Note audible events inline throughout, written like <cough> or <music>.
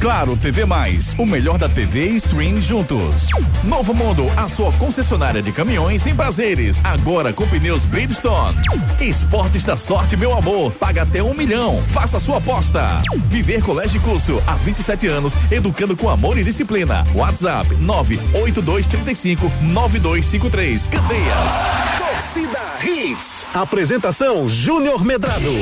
Claro TV Mais, o melhor da TV e stream juntos. Novo Mundo, a sua concessionária de caminhões em prazeres, agora com pneus Bridgestone. Esportes da sorte, meu amor, paga até um milhão. Faça sua aposta. Viver Colégio Curso, há 27 anos, educando com amor e disciplina. WhatsApp 98235 9253. Candeias. Torcida Hits. Apresentação Júnior Medrado.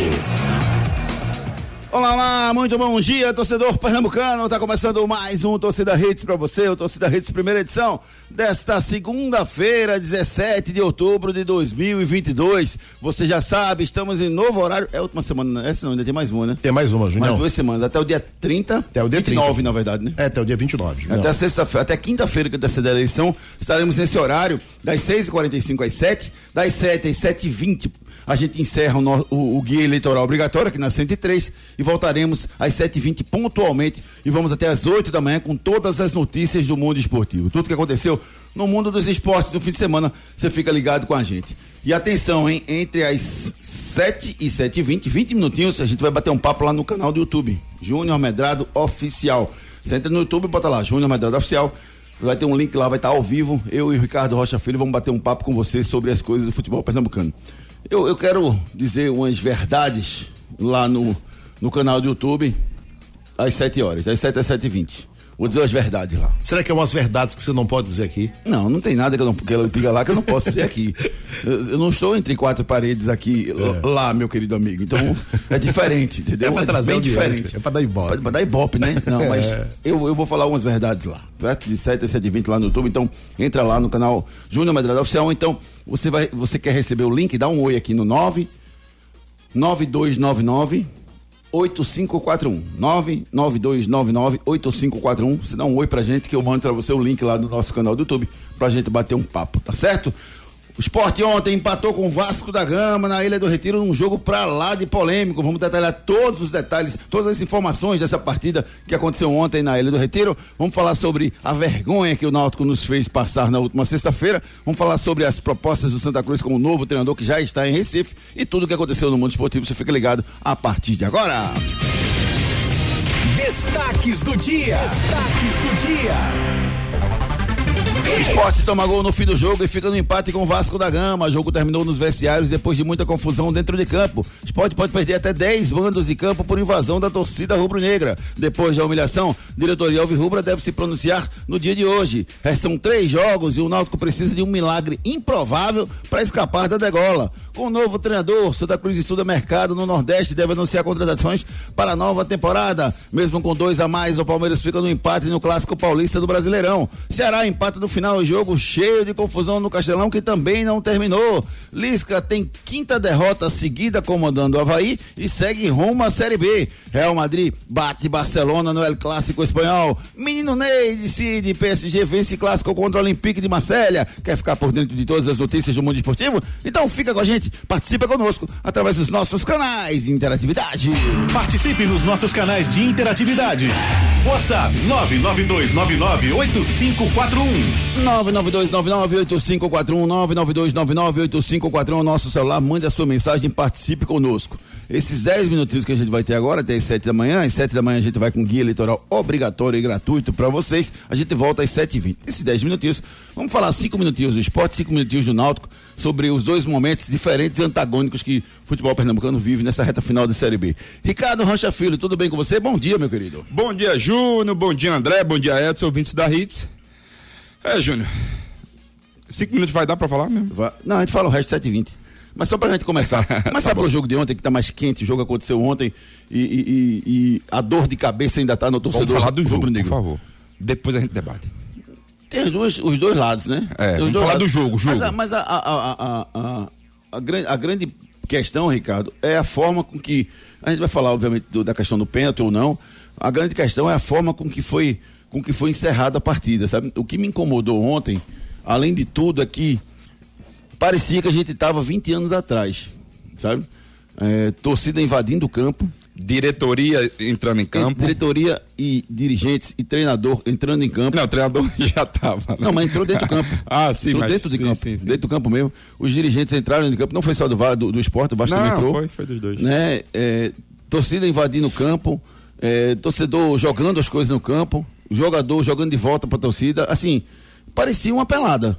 Olá, olá, muito bom dia, torcedor pernambucano. Tá começando mais um Torcida Hits para você, o Torcida Hits primeira edição desta segunda-feira, 17 de outubro de 2022. Você já sabe, estamos em novo horário. É a última semana, né? essa não, ainda tem mais uma, né? Tem mais uma, Júnior. Mais duas semanas, até o dia 30. Até o dia 29, 30. na verdade, né? É, até o dia 29. Júnior. Até sexta-feira, até quinta-feira que antecede a eleição, estaremos nesse horário, das 6h45 às 7 das 7 às 7h20. A gente encerra o, no- o- o guia eleitoral obrigatório aqui na 103 e voltaremos às 7h20 pontualmente e vamos até às 8 da manhã com todas as notícias do mundo esportivo. Tudo que aconteceu no mundo dos esportes no fim de semana, você fica ligado com a gente. E atenção, hein? Entre as 7 e 7h20, 20 minutinhos, a gente vai bater um papo lá no canal do YouTube. Júnior Medrado Oficial. Você entra no YouTube e bota lá, Júnior Medrado Oficial. Vai ter um link lá, vai estar ao vivo. Eu e o Ricardo Rocha Filho vamos bater um papo com você sobre as coisas do futebol pernambucano. Eu, eu quero dizer umas verdades lá no, no canal do YouTube às 7 horas, das 7 às 7 e 20 Vou dizer as verdades lá. Será que é umas verdades que você não pode dizer aqui? Não, não tem nada que, eu não, que ela diga lá que eu não posso dizer aqui. <laughs> Eu, não estou entre quatro paredes aqui, l- lá, meu querido amigo. Então, é diferente, entendeu? É pra trazer bem audiência, diferente. é pra dar ibope. Pra, pra dar ibope, né? Não, <laughs> mas eu, eu vou falar umas verdades lá, certo? De 7 a 7 e 20 lá no YouTube. Então, entra lá no canal Júnior Medrado Oficial. Então, você, vai, você quer receber o link, dá um oi aqui no 9 9299 8541 99299 8541 Você dá um oi pra gente que eu mando pra você o link lá do nosso canal do YouTube pra gente bater um papo, tá certo? O esporte ontem empatou com o Vasco da Gama na Ilha do Retiro num jogo pra lá de polêmico. Vamos detalhar todos os detalhes, todas as informações dessa partida que aconteceu ontem na Ilha do Retiro. Vamos falar sobre a vergonha que o Náutico nos fez passar na última sexta-feira. Vamos falar sobre as propostas do Santa Cruz com o novo treinador que já está em Recife e tudo o que aconteceu no mundo esportivo. Você fica ligado a partir de agora. Destaques do dia. Destaques do dia. Esporte toma gol no fim do jogo e fica no empate com o Vasco da Gama. O jogo terminou nos vestiários depois de muita confusão dentro de campo. Esporte pode perder até 10 bandos de campo por invasão da torcida rubro-negra. Depois da humilhação, diretoria Alvirrubra deve se pronunciar no dia de hoje. Restam três jogos e o Náutico precisa de um milagre improvável para escapar da degola. Com o novo treinador, Santa Cruz estuda mercado no Nordeste deve anunciar contratações para a nova temporada. Mesmo com dois a mais, o Palmeiras fica no empate no Clássico Paulista do Brasileirão. Ceará empata no final do jogo, cheio de confusão no Castelão, que também não terminou. Lisca tem quinta derrota seguida comandando o Havaí e segue rumo à Série B. Real Madrid bate Barcelona no El Clássico Espanhol. Menino Ney decide, PSG vence clássico contra o Olympique de Marselha. Quer ficar por dentro de todas as notícias do mundo esportivo? Então fica com a gente, participa conosco através dos nossos canais de interatividade. Participe nos nossos canais de interatividade. WhatsApp 992998541. 992998541, 992998541, nosso celular, mande a sua mensagem, participe conosco. Esses 10 minutinhos que a gente vai ter agora, até as 7 da manhã, às 7 da manhã a gente vai com guia eleitoral obrigatório e gratuito para vocês. A gente volta às 7h20. Esses 10 minutinhos, vamos falar 5 minutinhos do esporte, 5 minutinhos do Náutico, sobre os dois momentos diferentes e antagônicos que o futebol pernambucano vive nessa reta final de Série B. Ricardo Rocha Filho, tudo bem com você? Bom dia, meu querido. Bom dia, Júnior. Bom dia, André. Bom dia, Edson, ouvintes da Hits. É, Júnior. Cinco minutos vai dar pra falar mesmo? Va- Não, a gente fala o resto 7h20. Mas só pra gente começar. <laughs> Começar pelo jogo de ontem, que tá mais quente, o jogo aconteceu ontem e, e- e- a dor de cabeça ainda tá no Vamos torcedor falar do jogo, por favor. Depois a gente debate. Tem as duas- os dois lados, né? É, vamos dois falar do jogo, Mas, jogo. a, mas a, a, a, a, a, a gran- a grande questão, Ricardo, é a forma com que. A gente vai falar, obviamente, do- da questão do pênalti ou não. A grande questão é a forma com que foi, com que foi encerrada a partida, sabe? O que me incomodou ontem, além de tudo, é que parecia que a gente estava 20 anos atrás, sabe? É, torcida invadindo o campo, diretoria entrando em campo. Diretoria e dirigentes e treinador entrando em campo. Não, o treinador <laughs> já estava. Né? Não, mas entrou dentro do campo. <laughs> ah, sim, entrou mas, dentro de sim, campo. sim, sim. Dentro do campo mesmo. Os dirigentes entraram dentro do campo. Não foi só do, do, do esporte, o Vasco também entrou. foi, foi dos dois. Né? É, torcida invadindo o campo, é, torcedor jogando as coisas no campo, jogador jogando de volta para a torcida. Assim, parecia uma pelada.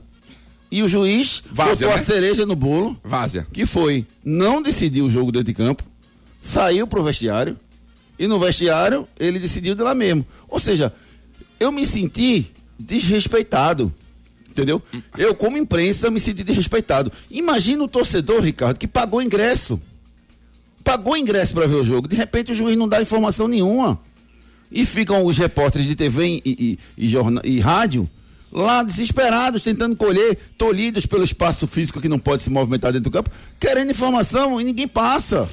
E o juiz Várzea, botou né? a cereja no bolo, Várzea. que foi não decidir o jogo dentro de campo, saiu pro vestiário, e no vestiário ele decidiu de lá mesmo. Ou seja, eu me senti desrespeitado. Entendeu? Eu, como imprensa, me senti desrespeitado. Imagina o torcedor, Ricardo, que pagou ingresso. Pagou ingresso para ver o jogo. De repente o juiz não dá informação nenhuma. E ficam os repórteres de TV e, e, e, e rádio lá desesperados, tentando colher, tolhidos pelo espaço físico que não pode se movimentar dentro do campo, querendo informação e ninguém passa.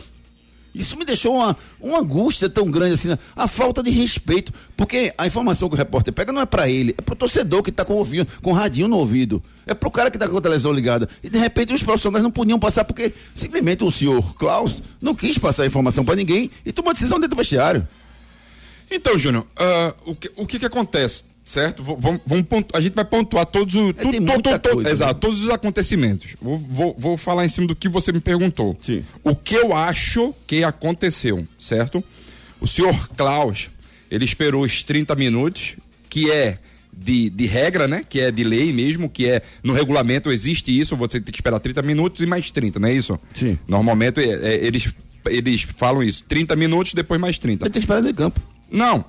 Isso me deixou uma, uma angústia tão grande assim, a falta de respeito, porque a informação que o repórter pega não é para ele, é pro torcedor que tá com o ouvido, com o radinho no ouvido, é pro cara que tá com a televisão ligada. E de repente os profissionais não podiam passar porque simplesmente o senhor Klaus não quis passar a informação para ninguém e tomou decisão dentro do vestiário. Então, Júnior, ah, o, que, o que que acontece, certo? Vamos, vamos pontu- a gente vai pontuar todos os... tu- É, muita to- to- coisa, exato, né? todos os acontecimentos. Vou, vou, vou falar em cima do que você me perguntou. Sim. O que eu acho que aconteceu, certo? O senhor Klaus, ele esperou os 30 minutos, que é de, de regra, né? Que é de lei mesmo, que é no regulamento existe isso, você tem que esperar 30 minutos e mais 30, não é isso? Sim. Normalmente é, é, eles, eles falam isso, 30 minutos, depois mais 30. Ele tem que esperar de campo. Não.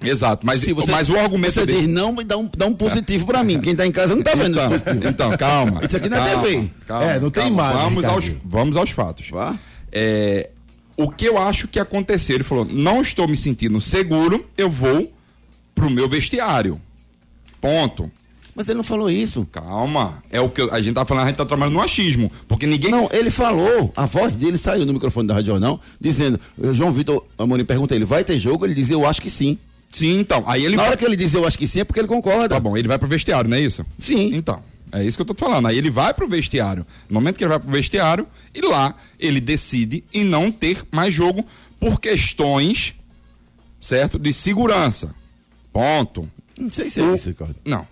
Exato, mas, Se você- mas o argumento Você dele... diz não, dá um, dá um positivo para mim. Quem tá em casa não tá vendo Então, então, calma. Isso aqui não é TV. calma, É, não tem calma. imagem, Vamos aos, vamos aos fatos. Vá. É, o que eu acho que aconteceu? Ele falou: não estou me sentindo seguro, eu vou pro meu vestiário. Ponto. Mas ele não falou isso. Calma. É o que a gente tá falando, a gente tá trabalhando no achismo. Porque ninguém. Não, ele falou, a voz dele saiu no microfone da Rádio Jornal, dizendo, João Vitor Amorim pergunta ele, vai ter jogo? Ele diz, eu acho que sim. Sim, então. Aí ele Na vai. hora que ele diz eu acho que sim, é porque ele concorda. Tá bom, ele vai pro vestiário, não é isso? Sim. Então, é isso que eu tô te falando. Aí ele vai pro vestiário. No momento que ele vai pro vestiário, e lá ele decide em não ter mais jogo por questões, certo? De segurança. Ponto. Não sei se é isso, Ricardo. Não.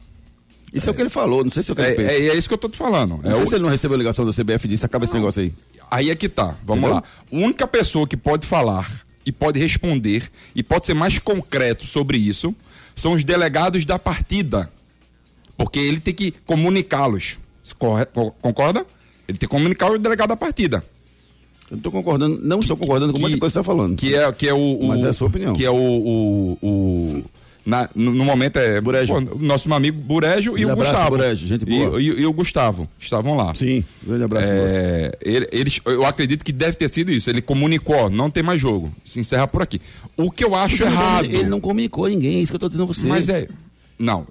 Isso é, o que ele falou, não sei se é o que É, ele pensa. é- é isso que eu tô te falando. não É sei o- se ele não recebeu ligação da CBF disse, acaba esse negócio aí. Aí é que tá. Vamos Entendeu? lá. A única pessoa que pode falar e pode responder e pode ser mais concreto sobre isso são os delegados da partida. Porque ele tem que comunicá-los. Concorda? Ele tem que comunicar o delegado da partida. Eu não estou concordando, não estou concordando com muita coisa que você está falando. Que é, que é o, o- Mas é a sua opinião. Que é o. o, o- na- no, no momento é. Burejo. pô, nosso amigo Burejo e Um o abraço, Gustavo. Burejo, gente boa. E, e- e o Gustavo estavam lá. Sim, grande abraço. É, ele- eles, eu acredito que deve ter sido isso. Ele comunicou, não tem mais jogo. Se encerra por aqui. O que eu acho Ele errado. Ele não comunicou ninguém, é isso que eu estou dizendo a você. Mas é. Não,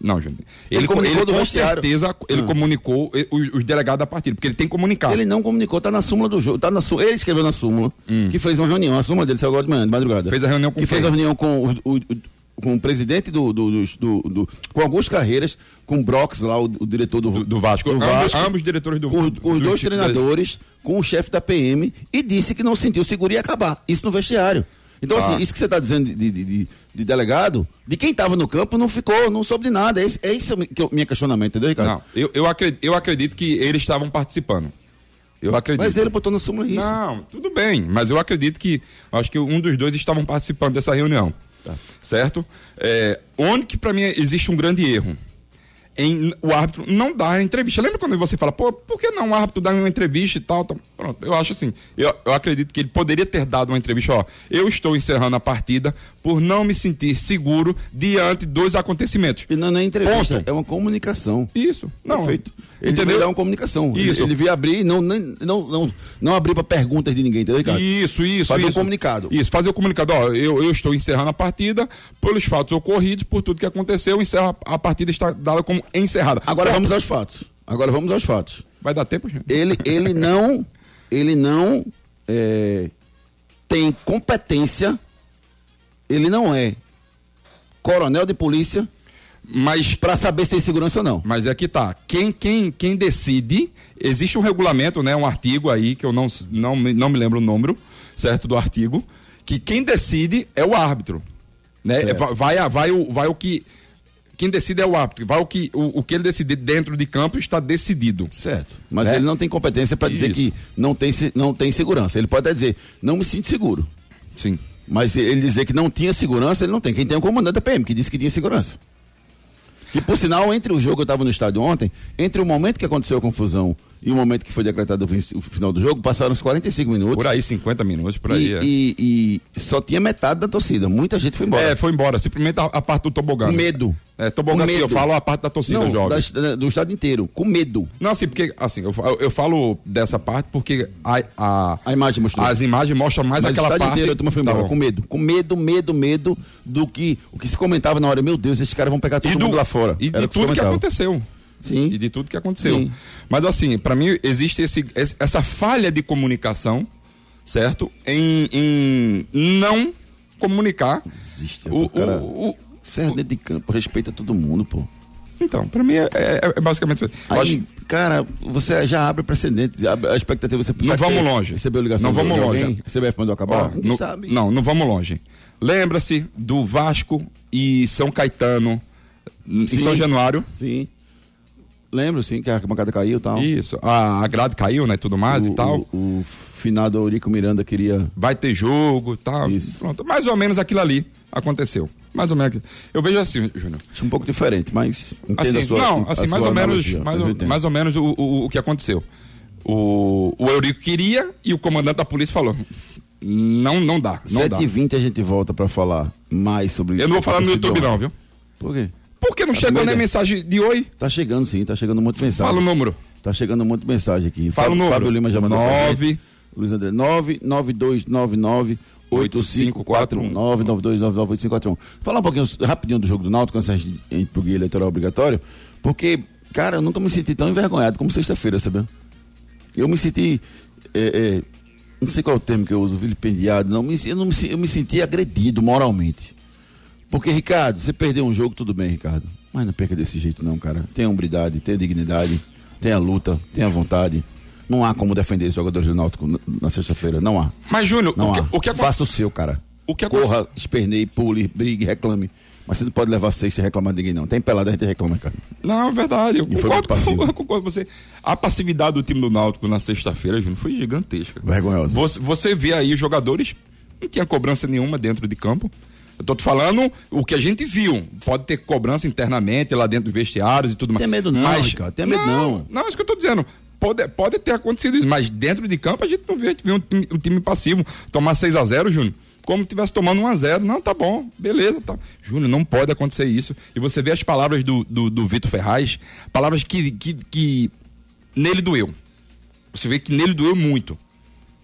não, Júnior. Ele, Ele co- comunicou ele com vestiário. certeza ele Ah. comunicou os, os delegados da partida, porque ele tem que comunicar. Ele não comunicou, tá na súmula do jogo. Tá na Ele escreveu na súmula, que fez uma reunião. A súmula dele saiu agora de manhã, de madrugada. Hum. Fez a reunião com Que quem? fez a reunião com o- o- com o presidente do, do, do, do- Com Augusto Carreiras, com o Brox lá, o, o diretor do, do, do Vasco. do ambos, Vasco, ambos diretores do com os do dois treinadores, com o chefe da PM, e disse que não sentiu seguro e ia acabar. Isso no vestiário. Então, Ah. assim, isso que você está dizendo de, de, de- de delegado, de quem estava no campo, não ficou, não soube de nada. É esse, é esse o meu- que eu- meu questionamento, entendeu, Ricardo? Não, eu, eu, acredito, eu acredito que eles estavam participando. Eu acredito. Mas ele botou na súmula isso. Não, tudo bem, mas eu acredito que acho que um dos dois estavam participando dessa reunião. Tá. Certo? É, onde que pra mim existe um grande erro? Em o árbitro não a entrevista. Lembra quando você fala, pô, por que não o árbitro dar uma entrevista e tal? tal? Pronto, eu acho assim. Eu, eu acredito que ele poderia ter dado uma entrevista, ó. Eu estou encerrando a partida por não me sentir seguro diante dos acontecimentos. E não, não é entrevista, Ponto. é uma comunicação. Isso. Não. Perfeito. Ele Entendeu? veio dar uma comunicação. Ele- Isso. Ele, veio abrir e não, não, não, não abrir para perguntas de ninguém, entendeu, Ricardo? Isso, isso. Fazer um isso. comunicado. Isso, fazer o comunicado. Ó, eu, eu estou encerrando a partida pelos fatos ocorridos, por tudo que aconteceu, encerra, a partida está dada como encerrada. Agora vamos aos fatos. Agora vamos aos fatos. Vai dar tempo, gente? Ele, ele não, ele não é, tem competência, ele não é coronel de polícia Mas, para saber se é segurança ou não. mas é que tá. Quem, quem, quem decide, existe um regulamento, né? Um artigo aí, que eu não, não, me- não me lembro o número, certo, do artigo, que quem decide é o árbitro. Né? Vai, vai, vai, o, vai o que. Quem decide é o árbitro. Vai o que, o, o que ele decidir dentro de campo está decidido. Certo. Mas Né? ele não tem competência para dizer que não tem, não tem segurança. Ele pode até dizer, não me sinto seguro. Sim. Mas ele dizer que não tinha segurança, ele não tem. Quem tem é o comandante da PM, que disse que tinha segurança. Que por sinal, entre o jogo, eu estava no estádio ontem, entre o momento que aconteceu a confusão e o momento que foi decretado o fin- o final do jogo, passaram uns 45 minutos. Por aí, 50 minutos, por aí. e, é. e- e só tinha metade da torcida. Muita gente foi embora. É, foi embora. Simplesmente a, a parte do tobogã. Com medo. É, tobogã, Com sim, eu falo a parte da torcida não, jovem. da- do estado inteiro. Com medo. Não, assim, porque, assim, eu, eu- falo dessa parte porque a, a- A imagem mostrou. as imagens mostram mais Mas o aquela estádio parte. inteiro a turma foi embora, Tá com medo. Com medo, medo, medo do que o que se comentava na hora. Meu Deus, esses caras vão pegar todo E, do, mundo lá fora. e Era de o se tudo que aconteceu. Sim. E de tudo que aconteceu. Sim. Mas assim, pra mim existe esse, essa falha de comunicação, certo? Em, em não comunicar. Existe. O, cara, o- o- Você é dentro de campo, respeita todo mundo, pô. então, pra mim é, é- é basicamente Aí, acho- cara, você já abre precedente, abre a expectativa você Não sabe que vamos longe. Recebeu ligação Não vamos longe. alguém, A CBF mandou acabar? Ó, no- sabe. Não, não vamos longe. Lembra-se do Vasco e São Caetano em Sim. São Januário. Sim. Lembro, sim, que a bancada caiu e tal. Isso. A, a grade caiu, né? Tudo mais o, e tal. O, o finado Eurico Miranda queria. Vai ter jogo e tal. Isso. Pronto. Mais ou menos aquilo ali aconteceu. Mais ou menos. aquilo. Eu vejo assim, Júnior. Acho um pouco diferente, mas. Assim, a sua- não, assim, mais ou menos, mais, ou, mais ou menos o, o, o que aconteceu. O, o Eurico queria e o comandante da polícia falou: não, não dá, não dá. 7h20 a gente volta pra falar mais sobre Eu não vou falar no YouTube, não, viu? Por quê? Por que não Tá chegou nem mensagem de oi? Tá chegando sim, tá chegando muito mensagem. Fala o número. Tá chegando muito mensagem aqui. Fala o número. Fábio Lima já mandou pra Nove. gente. Luiz André, 99299 8541 99299 8541 Falar um pouquinho rapidinho do jogo do Náutico antes gente ir pro guia eleitoral obrigatório, porque, cara, eu nunca me senti tão envergonhado como sexta-feira, sabe? Eu me senti, é, é, não sei qual é o termo que eu uso, vilipendiado, não, me- eu, não me, eu me senti agredido moralmente. Porque, Ricardo, você perdeu um jogo, tudo bem, Ricardo. Mas não perca desse jeito, não, cara. Tenha hombridade, tenha dignidade, tenha luta, tenha vontade. Não há como defender os jogadores do Náutico na, sexta-feira. Não há. Mas, Júnior, Não o que, há. o que aconte- Faça o seu, cara. O que Corra, aconte- esperneie, pule, brigue, reclame. Mas você não pode levar seis sem reclamar de ninguém, não. Tem pelada, a gente reclama, cara. Não, é verdade. Eu concordo, <laughs> eu concordo com você. A passividade do time do Náutico na sexta-feira, Júnior, foi gigantesca. Vergonhosa. Você, você vê aí os jogadores, não tinha cobrança nenhuma dentro de campo. Eu tô te falando o que a gente viu. Pode ter cobrança internamente lá dentro dos vestiários e tudo mais. Tem medo não, mas, Ricardo, tem medo não. Não, é isso que eu tô dizendo. Pode, pode ter acontecido isso, mas dentro de campo a gente não vê, a gente vê um, time- um time passivo tomar 6 a 0 Júnior. Como tivesse tomando 1 a 0 Não, tá bom, beleza. Tá. Júnior, não pode acontecer isso. E você vê as palavras do, do, do Vitor Ferraz, palavras que, que, que nele doeu. Você vê que nele doeu muito.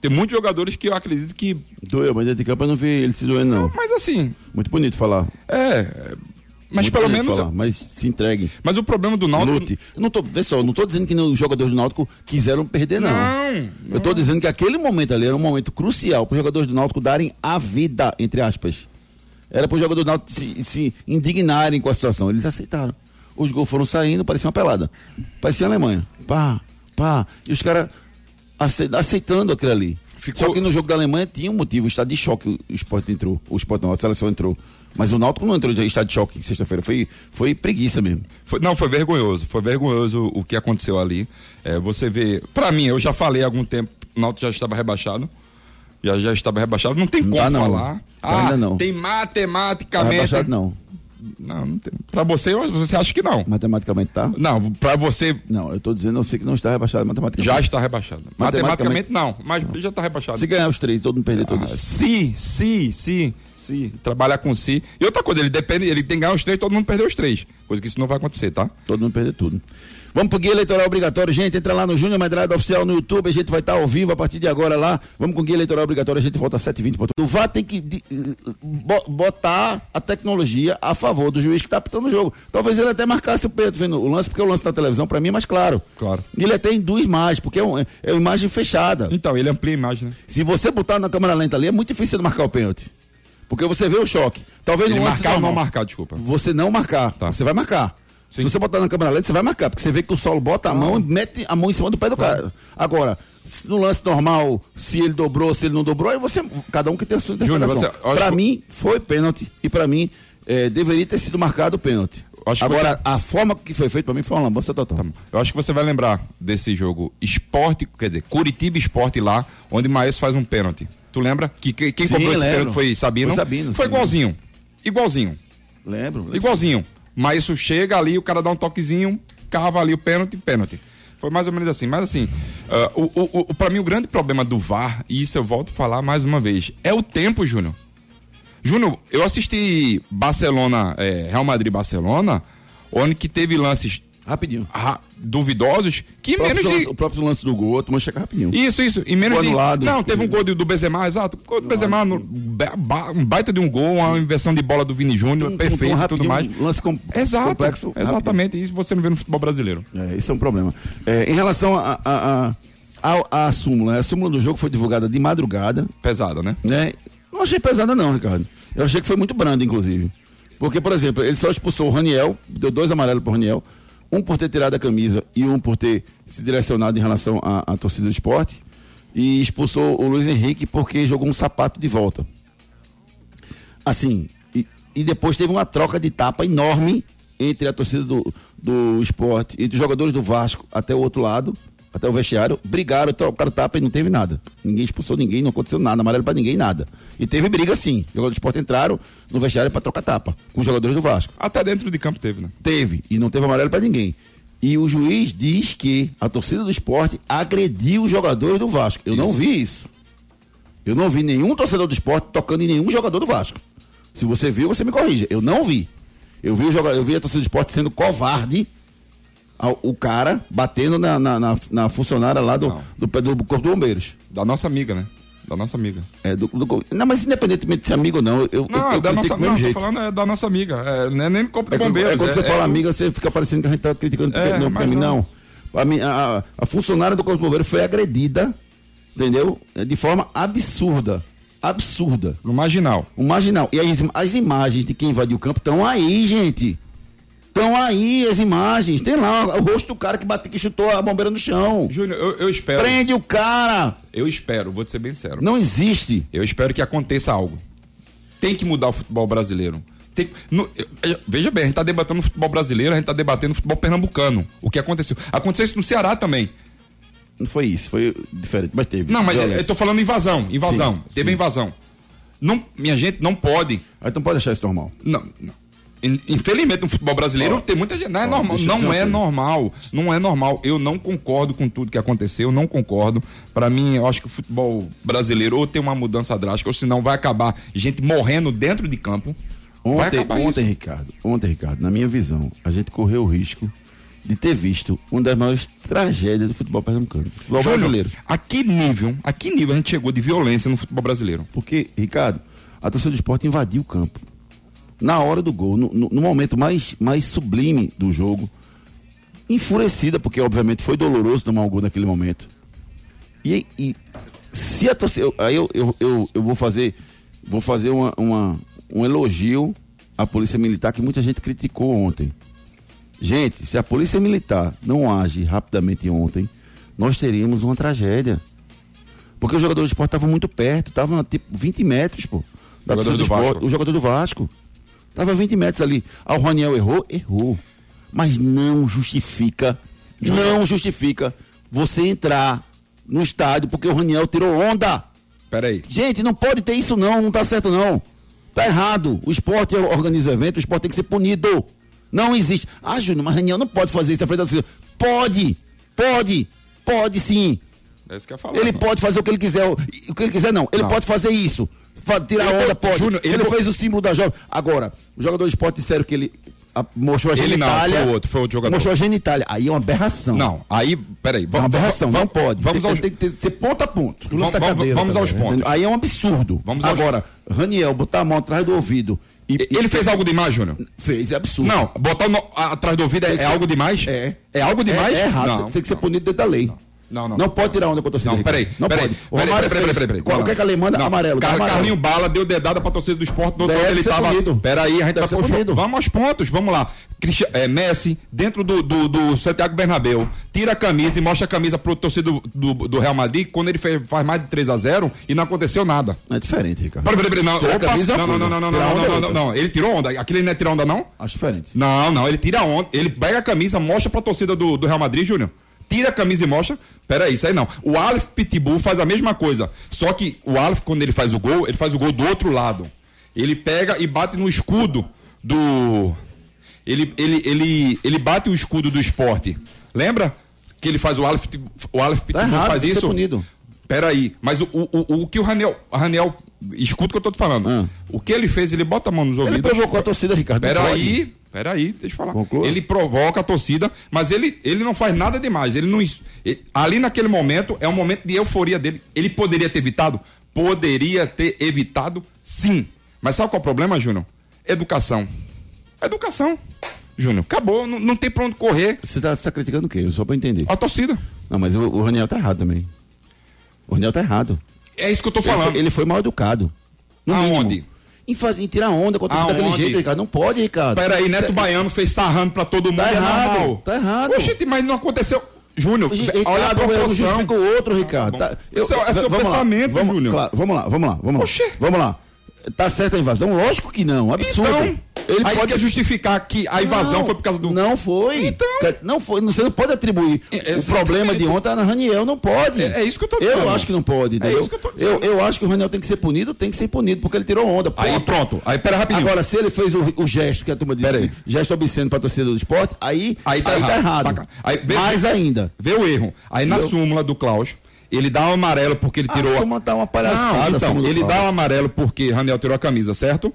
Tem muitos jogadores que eu acredito que. Doeu, mas dentro de campo eu não vi ele se doendo, não. Mas assim, Muito bonito falar. é. Mas Muito pelo menos. falar, mas se entregue. Mas o problema do Náutico. Lute. Eu não tô, vê só, eu não tô dizendo que os jogadores do Náutico quiseram perder, não. Não, Eu tô dizendo que aquele momento ali era um momento crucial para os jogadores do Náutico darem a vida, entre aspas. Era para os jogadores do Náutico se, se indignarem com a situação. Eles aceitaram. Os gols foram saindo, parecia uma pelada. Parecia a Alemanha. Pá, pá. E os caras aceitando aquilo ali. Ficou- Só que no jogo da Alemanha tinha um motivo, o estado de choque. O esporte entrou. O esporte não, a seleção entrou. Mas o Náutico não entrou de estado de choque sexta-feira. Foi, foi preguiça mesmo. Foi- não, foi vergonhoso. Foi vergonhoso o que aconteceu ali. É, você vê. Pra mim, eu já falei há algum tempo, o Náutico já estava rebaixado. Já, já estava rebaixado. Não tem Não como dá, não. falar. Tá ah, ainda não. tem Tá matematicamente. rebaixado, não. Não, não tem. Pra você, você acha que não. Matematicamente tá? Não, pra você Não, eu tô dizendo, eu sei que não está rebaixado matematicamente. já está rebaixado. Matematicamente- Matematicamente, não, mas já está rebaixado. Se ganhar os três, todo mundo perder Ah, todos. se, se, se, se. Trabalhar com si. E outra coisa, ele depende, ele tem que ganhar os três, todo mundo perdeu os três. Coisa que isso não vai acontecer, tá? Todo mundo perder tudo. Vamos pro guia eleitoral obrigatório, gente. Entra lá no Júnior Medrado Oficial no YouTube. A gente vai estar ao vivo a partir de agora lá. Vamos com o guia eleitoral obrigatório. A gente volta às 7h20. O VAR tem que de- bo- botar a tecnologia a favor do juiz que está apitando o jogo. Talvez ele até marcasse o Pedro vendo o lance, porque o lance da televisão, para mim, é mais claro. Claro. E ele até induz mais, porque é, um- é uma imagem fechada. Então, ele amplia a imagem, né? Se você botar na câmera lenta ali, é muito difícil de marcar o pênalti. Porque você vê o choque. Talvez Ele no lance marcar ou não marcar, desculpa. Você não marcar. Tá. Você vai marcar. Se você botar na câmera lenta, você vai marcar. Porque você vê que o Saulo bota a mão e mete a mão em cima do pé do cara. Agora, no lance normal, se ele dobrou, se ele não dobrou, aí você, cada um que tem a sua interpretação. Júnior, você- Pra mim, foi pênalti, e pra mim, eh, deveria ter sido marcado o pênalti. Agora, você- a forma que foi feito pra mim foi uma lambança total. Eu acho que você vai lembrar desse jogo esporte, quer dizer, Curitiba Esporte lá, onde Maes faz um pênalti. Tu lembra? Que, que- quem Sim, cobrou esse pênalti foi Sabino? Foi Sabino, Foi sim. igualzinho. Igualzinho. Lembro. lembro. Igualzinho. Mas isso chega ali, o cara dá um toquezinho, cava ali o pênalti, pênalti. Foi mais ou menos assim. Mas assim, ah, o, o, o, pra mim o grande problema do VAR, e isso eu volto a falar mais uma vez, é o tempo, Júnior. Júnior, eu assisti Barcelona, eh, Real Madrid Barcelona, onde que teve lances Rapidinho. ra- duvidosos que O menos lance, de. o próprio lance do gol, tu checar rapidinho. Isso, isso. Em menos de. anulado. Não, teve um gol do, do Benzema, exato. O gol do Benzema, no- ba- um baita de um gol, uma inversão de bola do Vini Júnior, Um- um- perfeito um e tudo mais. um lance com- Exato, complexo, exatamente. Isso você não vê no futebol brasileiro. É, esse é um problema. É, em relação a, a, a, a, a súmula, né? a súmula do jogo foi divulgada de madrugada, Pesada, né? né? Não achei pesada não, Ricardo. Eu achei que foi muito branda, inclusive. Porque, por exemplo, ele só expulsou o Raniel, deu dois amarelos pro Raniel, um por ter tirado a camisa e um por ter se direcionado em relação à, à torcida do esporte, e expulsou o Luiz Henrique porque jogou um sapato de volta. Assim, e, e depois teve uma troca de tapa enorme entre a torcida do, do esporte, entre os jogadores do Vasco até o outro lado, até o vestiário, brigaram, trocaram tapa e não teve nada. Ninguém expulsou ninguém, não aconteceu nada, amarelo pra ninguém, nada. E teve briga sim. Os jogadores do esporte entraram no vestiário pra trocar tapa com os jogadores do Vasco. Até dentro de campo teve, né? Teve, e não teve amarelo pra ninguém. E o juiz diz que a torcida do esporte agrediu os jogadores do Vasco. Eu não vi isso. Eu não vi nenhum torcedor do esporte tocando em nenhum jogador do Vasco. Se você viu, você me corrija. Eu não vi. Eu vi, o joga- eu vi a torcida do esporte sendo covarde. O cara batendo na, na, na- na funcionária lá do, Não. do, do Corpo de Bombeiros. Da nossa amiga, né? Da nossa amiga. É, do, do- não, mas independentemente de ser amigo ou não, eu, eu, Não, eu da critico nossa. do mesmo Não, tô jeito. falando é da nossa amiga. É, não é nem corpo de É, bombeiros. é quando você é- fala é- amiga, você fica parecendo que a gente tá criticando É, não, pra mim não. não. A, mim, a, a funcionária do Corpo de Bombeiros foi agredida, entendeu? É, De forma absurda. Absurda. No marginal. O marginal. E as, as imagens de quem invadiu o campo estão aí, gente. Estão aí as imagens. Tem lá o rosto do cara que bateu, que chutou a bombeira no chão. Júnior, eu, eu espero. Prende o cara. Eu espero, vou te ser bem sério. Não existe. Eu espero que aconteça algo. Tem que mudar o futebol brasileiro. Tem- no- eu- veja bem, a gente está debatendo o futebol brasileiro, a gente está debatendo o futebol pernambucano. O que aconteceu? Aconteceu isso no Ceará também. Não foi isso, foi diferente, mas teve. Não, mas eu, Violência. eu tô falando invasão. Invasão. Sim, Teve sim. invasão. Não, minha gente, não pode. Aí tu não pode achar isso normal. Não, não. In- Infelizmente, no futebol brasileiro Ó, tem muita gente. Não é ó, normal. Não é normal. Não é normal. Eu não concordo com tudo que aconteceu. Não concordo. Pra mim, eu acho que o futebol brasileiro ou tem uma mudança drástica, ou senão vai acabar gente morrendo dentro de campo. Ontem, ontem isso. Ricardo, ontem, Ricardo, na minha visão, a gente correu o risco de ter visto uma das maiores tragédias do futebol pernambucano. Futebol Júnior, brasileiro. a que nível, a que nível a gente chegou de violência no futebol brasileiro? Porque, Ricardo, a torcida do esporte invadiu o campo. Na hora do gol, no, no- no momento mais, mais sublime do jogo, enfurecida, porque obviamente foi doloroso tomar um gol naquele momento. E, e se a torcida. eu- Aí eu, eu, eu, eu vou fazer, vou fazer uma, uma- um elogio à Polícia Militar que muita gente criticou ontem. Gente, se a Polícia Militar não age rapidamente ontem, nós teríamos uma tragédia. Porque o jogador do esporte estava muito perto, estava tipo 20 metros, pô. da Jogador torcida do esporte, Vasco. O jogador do Vasco. Tava 20 metros ali. Ah, o Raniel errou? Errou. Mas não justifica, não justifica você entrar no estádio porque o Raniel tirou onda. Peraí. Gente, não pode ter isso não, não tá certo não. Tá errado. O esporte organiza o evento, o esporte tem que ser punido. Não existe. Ah, Júnior, mas Raniel não pode fazer isso à frente da torcida. Pode, pode, pode sim. É isso que eu falar. Ele pode fazer o que ele quiser. O o que ele quiser, não. Ele Não. pode fazer isso. Tirar Ele onda, pode- pode. Júnior, ele ele fez o símbolo da jovem. Agora, os jogadores de esporte disseram que ele a- mostrou a Ele não, genitália. foi outro, foi outro jogador. Mostrou a genitália. Aí é uma aberração. Não, aí, peraí. É uma Vamos, aberração. vamos, não pode. Vamos tem, aos, tem que ter- ser ponto a ponto. O vamos- cadeira vamos também, aos pontos. Aí é um absurdo. Vamos aos- Agora, Raniel botar a mão atrás do ouvido. E, e- Ele fez algo demais, Júnior? Fez, é absurdo. Não, botar o no- atrás do ouvido é, Tem que é algo demais? É. É algo demais? É, é errado. Não, tem que ser punido dentro da lei. Não, não. Não pode tirar onda com a torcida. Não, peraí. Não peraí, pode. Peraí, peraí, fez- peraí, peraí, Qual- O que é que ele manda? Não, Amarelo. Car amarelo. Carlinho Bala deu dedada pra torcida do esporte no Deve ele tava. punido. Peraí, a gente Deve tá puxando. punido. Vamos aos pontos, vamos lá. É, Messi, dentro do, do, do Santiago Bernabéu, tira a camisa e mostra a camisa pro torcedor do, do, do Real Madrid quando ele fez, faz mais de 3 a 0 e não aconteceu nada. É diferente, Ricardo. Peraí, peraí, peraí, não. Opa, camisa não, não, não, não, não, não, não, não, não. Ele tirou onda. Aquilo não é tirar onda, não? Acho diferente. Não, não, ele tira onda. Ele pega a camisa, mostra pra torcida do, do Real Madrid, Júnior. Tira a camisa e mostra. Pera aí, isso aí não. O Aleph Pitbull faz a mesma coisa. Só que o Aleph, quando ele faz o gol, ele faz o gol do outro lado. Ele pega e bate no escudo do. Ele, ele, ele, ele bate o escudo do esporte. Lembra? Que ele faz o Aleph, o Aleph Pitbull Tá errado, faz que ser isso? punido. Peraí, mas o, o, o, o que o Raniel, o Raniel, escuta o que eu tô te falando. Ah. O que ele fez, ele bota a mão nos Ele ouvidos. provocou a torcida, Ricardo. não Peraí, peraí, deixa eu falar. Conclua. Ele provoca a torcida, mas ele, ele não faz nada demais. Ele não. ele- ali naquele momento é um momento de euforia dele. Ele poderia ter evitado? Poderia ter evitado, sim. Mas sabe qual é o problema, Júnior? Educação. Educação. Júnior, acabou, não, não tem pra onde correr. Você tá, você tá criticando o quê? Só pra entender. A torcida. Não, mas o, o Raniel tá errado também. O Raniel tá errado. É isso que eu tô Ele falando. foi, ele foi mal educado. Aonde? mínimo. Em, fazer, em tirar onda torcida daquele jeito, Ricardo. Não pode, Ricardo. Peraí, Neto Cê- Baiano fez sarrando pra todo mundo. Tá é errado, normal. tá errado. Oxente, mas não aconteceu. Júnior, Ricardo, olha a um proporção. justifica o outro, Ricardo. Tá Tá, bom. Esse é- esse é o vamos lá, pensamento, vamos, Júnior. Claro, vamos lá, vamos lá, vamos lá. Oxê. Vamos lá. Tá certa a invasão? Lógico que não. Absurdo. Então, ele aí pode quer justificar que a invasão Não, foi por causa do. Não foi. Então. Não foi. Você não pode atribuir É, o problema de ontem a Raniel. Não pode. É- é isso que eu tô Eu dizendo. acho que não pode, entendeu? isso que eu tô eu, dizendo. eu acho que o Raniel tem que ser punido, tem que ser punido, porque ele tirou onda. Aí ponto. pronto. Aí pera rapidinho. Agora, se ele fez o, o gesto que a turma disse, aí. gesto obsceno pra torcida do esporte, aí, Aí tá errado. Baca- aí vê- Mais ainda. Vê o erro. Aí na Entendeu? súmula do Klaus, ele dá um amarelo porque ele A tirou. súmula tá uma palhaçada, Não, a então, ele dá um amarelo porque Raniel tirou a camisa, certo?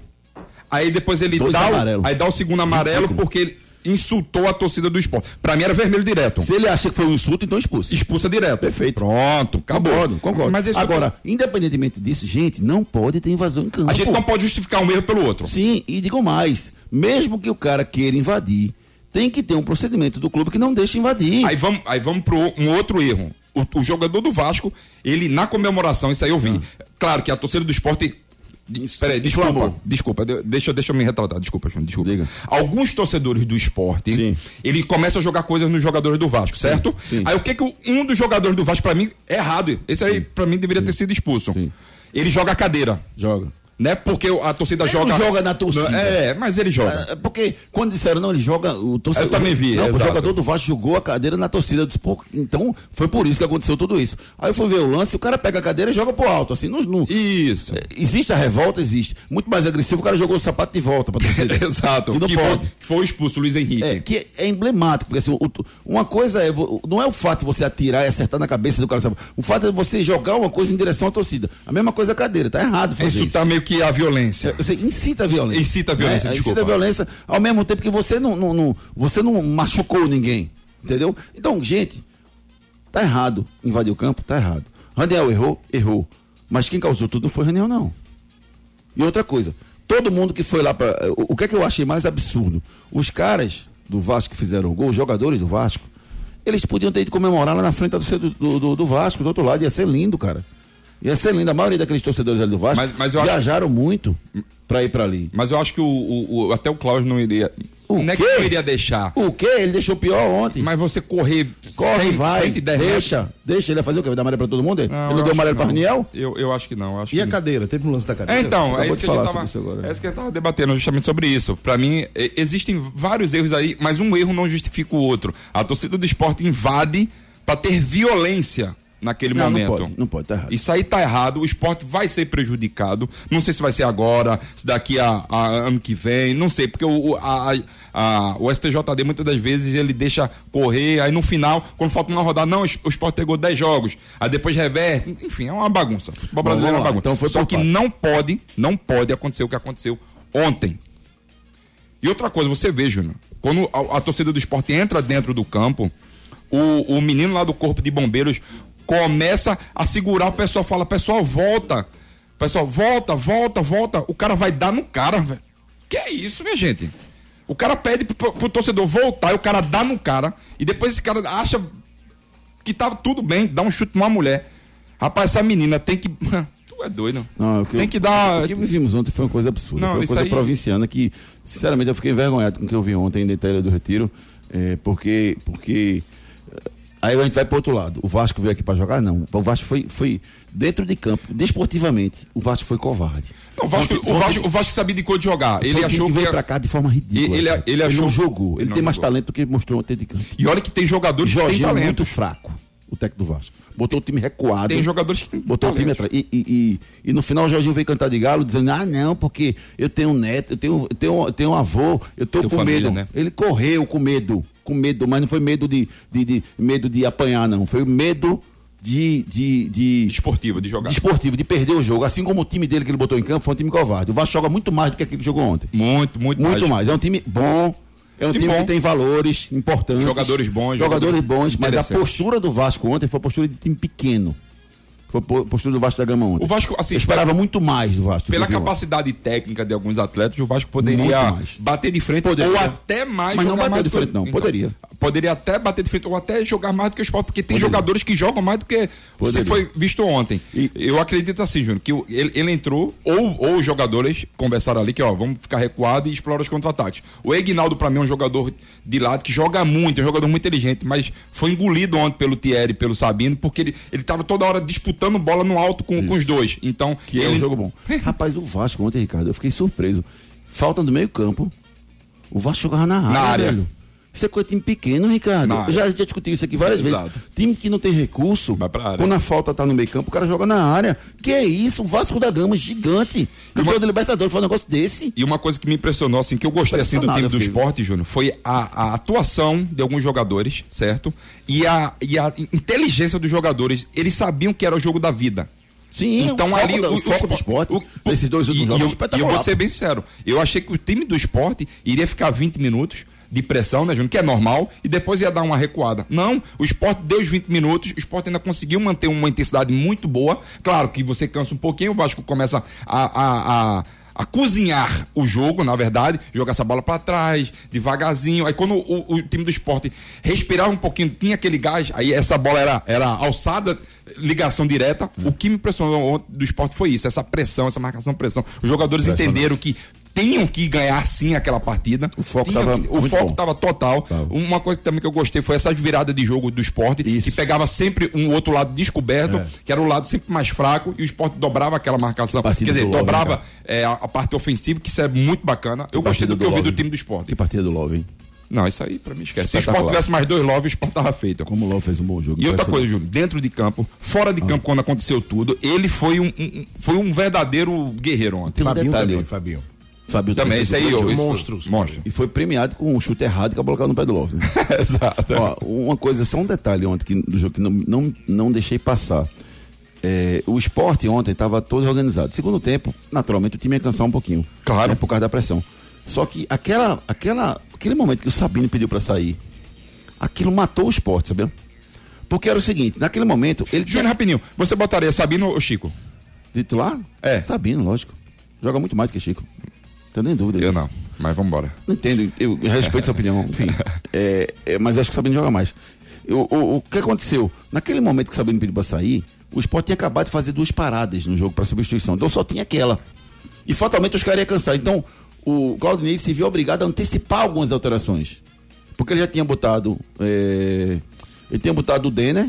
Aí depois ele Dois dá o, amarelos. aí dá o segundo amarelo Ridículo. porque ele insultou a torcida do esporte. Pra mim era vermelho direto. Se ele acha que foi um insulto, então expulsa. Expulsa direto. Perfeito. Pronto, acabou. Concordo, concordo. Mas que eu Agora, independentemente disso, gente, não pode ter invasão em campo. a gente não pode justificar um erro pelo outro. Sim, e digo mais, mesmo que o cara queira invadir, tem que ter um procedimento do clube que não deixe invadir. Aí vamos, aí vamos pro um outro erro. O, o jogador do Vasco, ele na comemoração, isso aí eu vi. Claro que a torcida do esporte. Peraí, desculpa, desculpa, de- deixa, deixa eu me retratar, desculpa, Júnior, desculpa. Diga. Alguns torcedores do esporte, Sim. ele começa a jogar coisas nos jogadores do Vasco, certo? sim. Aí o que que um dos jogadores do Vasco, pra mim, é errado. Esse aí, pra mim, deveria ter sido expulso. Sim. Ele joga a cadeira, Joga. Né? Porque a torcida Ele joga. não joga na torcida. É, mas ele joga. É, Porque quando disseram, não, ele joga o torcedor. Eu também vi, Não, o jogador do Vasco jogou a cadeira na torcida. Eu disse, pô, então foi por isso que aconteceu tudo isso. Aí eu fui ver o lance, o cara pega a cadeira e joga pro alto, assim, não, não- Isso. Existe a revolta? Existe. Muito mais agressivo, o cara jogou o sapato de volta pra torcida. <laughs> Exato. Que não Que foi, pode. que foi expulso Luiz Henrique. É, que é emblemático, porque assim, o- uma coisa é, não é o fato de você atirar e acertar na cabeça do cara, sabe? o fato é você jogar uma coisa em direção à torcida. A mesma coisa é a cadeira, tá errado fazer Isso isso. tá meio que a violência. Você incita a violência. Incita a violência, né? desculpa. Incita a violência ao mesmo tempo que você não, não, não- você não machucou ninguém. Entendeu? Então, gente, tá errado. Invadir o campo, tá errado. Raniel errou, errou. Mas quem causou tudo não foi Raniel, não. E outra coisa, todo mundo que foi lá para. O, o que é que eu achei mais absurdo? Os caras do Vasco que fizeram o gol, os jogadores do Vasco, eles podiam ter ido comemorar lá na frente do, do- do Vasco, do outro lado, ia ser lindo, cara. Ia ser lindo. A maioria daqueles torcedores ali do Vasco Mas- mas eu acho- viajaram muito pra ir pra ali. Mas eu acho que o, o- o- até o Klaus não iria. O não é que quê? não iria deixar. O quê? Ele deixou pior ontem. Mas você correr. Corre, 100, vai, 110 deixa, metros. deixa. Ele vai fazer o quê? Vai dar amarelo pra todo mundo? Ele Não, não eu deu amarelo pra não. Raniel? Eu, eu acho que não. Acho E a que... cadeira? Teve um lance da É, cadeira? então, é isso, que a tava, isso agora. é isso que a gente tava debatendo justamente sobre isso. Pra mim, é, existem vários erros aí, mas um erro não justifica o outro. A torcida do esporte invade pra ter violência naquele Não, não momento. pode, não pode, tá errado. Isso aí tá errado, o esporte vai ser prejudicado. Não sei se vai ser agora, se daqui a, a ano que vem, não sei, porque o, a, a- o STJD muitas das vezes ele deixa correr, aí no final, quando falta uma rodada, não, o esporte pegou 10 jogos, aí depois reverte, enfim, é uma bagunça. O futebol brasileiro é uma bagunça. então foi Só que parte. não pode, não pode acontecer o que aconteceu ontem. E outra coisa, você vê, Júnior, quando a, a torcida do esporte entra dentro do campo, o, o menino lá do corpo de bombeiros começa a segurar o pessoal, fala, pessoal, volta. Pessoal, volta, volta, volta. O cara vai dar no cara, velho. Que é isso, minha gente? O cara pede pro, pro torcedor voltar e o cara dá no cara. E depois esse cara acha. que tava tudo bem, dá um chute numa mulher. Rapaz, essa menina tem que. <laughs> tu é doido. Não, que tem eu- que dar. O que vimos ontem foi uma coisa absurda. Não, foi uma coisa aí- provinciana que, sinceramente, eu fiquei envergonhado com o que eu vi ontem dentro da Ilha do Retiro. é, porque. porque Aí a gente vai pro outro lado. O Vasco veio aqui para jogar? Não. O Vasco foi, foi dentro de campo, desportivamente. O Vasco foi covarde. Não, o, Vasco, o, Vasco, o Vasco sabia de cor de jogar. Ele achou que que. veio pra cá de forma ridícula. Ele- cara. ele achou- não jogou. Ele Não tem mais jogou. talento do que mostrou ontem de campo. E olha que tem jogadores que têm Jorginho é talento. muito fraco, o técnico do Vasco. Botou o time recuado. Tem jogadores que têm Botou o time talento. atrás. E, e, e, e no final o Jorginho veio cantar de galo, dizendo: Ah, não, porque eu tenho um neto, eu tenho, eu tenho, eu tenho um avô, eu tô com família, medo. né? Ele correu com medo, com medo, mas não foi medo de, de, de- medo de apanhar, não. Foi medo de. de, de Esportivo, de jogar. de esportivo, de perder o jogo. Assim como o time dele que ele botou em campo foi um time covarde. O Vasco joga muito mais do que aquele que jogou ontem. Muito, muito, Muito mais. É um time bom. É um Time time que tem valores importantes. Jogadores bons, Jogadores jogadores bons, mas a postura do Vasco ontem foi a postura de time pequeno. Foi postura do Vasco da Gama ontem. O Vasco, assim, Eu esperava muito mais do Vasco. do Pela ontem. capacidade técnica de alguns atletas, o Vasco poderia bater de frente Poderia. ou até mais Mas não bateu mais de do frente, não. Poderia. Poderia até bater de frente ou até jogar mais do que o esporte, porque tem Poderia. jogadores que jogam mais do que você Poderia. foi visto ontem. E- Eu acredito assim, Júnior, que ele, ele entrou, ou, ou os jogadores conversaram ali que, ó, vamos ficar recuado e explorar os contra-ataques. O Egnaldo, pra mim, é um jogador de lado que joga muito, é um jogador muito inteligente, mas foi engolido ontem pelo Thierry e pelo Sabino, porque ele, ele tava toda hora disputando bola no alto com, com os dois. Então, Que é ele, um jogo bom. <laughs> Rapaz, o Vasco ontem, Ricardo, eu fiquei surpreso. Falta do meio campo. O Vasco jogava na área, Na área. velho. Isso é coisa de time pequeno, Ricardo. Já, já discuti isso aqui várias Exato. vezes. Time que não tem recurso, quando a falta tá no meio campo, o cara joga na área. Que é isso? O Vasco da Gama, gigante. Campeão uma- do Libertadores, faz um negócio desse. E uma coisa que me impressionou, assim, que eu gostei assim, do time do esporte, Júnior, foi a, a atuação de alguns jogadores, certo? E a, e a inteligência dos jogadores. Eles sabiam que era o jogo da vida. Sim, Então o ali da- o, foco do espor- esporte, o- nesses dois e, últimos e jogos, eu, espetacular. e eu vou ser bem sincero. Eu achei que o time do esporte iria ficar 20 minutos de pressão, né, Júnior? Que é normal, e depois ia dar uma recuada. Não, o esporte deu os 20 minutos, o esporte ainda conseguiu manter uma intensidade muito boa. Claro que você cansa um pouquinho, o Vasco começa a. a, a a cozinhar o jogo, na verdade, jogar essa bola pra trás, devagarzinho. Aí quando o, o time do esporte respirava um pouquinho, tinha aquele gás, aí essa bola era, era alçada, ligação direta. O que me impressionou ontem do esporte foi isso, essa pressão, essa marcação pressão. Os jogadores entenderam que tinham que ganhar sim aquela partida. O foco Tinham tava que- o foco bom. tava total. Tava. Uma coisa também que eu gostei foi essa virada de jogo do esporte, Isso. que pegava sempre um outro lado descoberto, É. que era o lado sempre mais fraco, e o esporte dobrava aquela marcação. Quer dizer, Love, dobrava cara. é, a, a parte ofensiva, que isso é muito bacana. eu gostei do que eu vi do time do esporte. Que partida do Love, hein? Não, isso aí pra mim esquece. Se o esporte tivesse mais dois Love, o esporte tava feito. Como o Love fez um bom jogo. E outra coisa, Júlio, dentro de campo, fora de campo, quando aconteceu tudo, ele foi um, um- foi um verdadeiro guerreiro ontem. Tem um Fabinho detalhe, também. Fabinho. Fábio Também, esse aí, eu, monstros. monstro. E foi premiado com um chute errado que a bola caiu no pé do Love. né? <laughs> Exato. Ó, uma coisa, só um detalhe ontem que, do jogo que não, não, não deixei passar. É, o esporte ontem estava todo organizado. Segundo tempo, naturalmente, o time ia cansar um pouquinho. Claro. né, por causa da pressão. Só que aquela, aquela, aquele momento que o Sabino pediu para sair, aquilo matou o esporte, sabia? Porque era o seguinte, naquele momento, ele Júnior, rapidinho, você botaria Sabino ou Chico? titular? É. Sabino, lógico. Joga muito mais que Chico. Tenho nem dúvida Eu disso. não, mas vamos embora. Não entendo, eu respeito sua opinião, enfim. <laughs> É, é, mas acho que o Sabino joga mais. O, o, o que aconteceu? Naquele momento que o Sabino pediu pra sair, o Sport tinha acabado de fazer duas paradas no jogo para substituição. Então só tinha aquela. E fatalmente os caras iam cansar. Então o Claudinei se viu obrigado a antecipar algumas alterações. Porque ele já tinha botado. é, ele tinha botado o Denner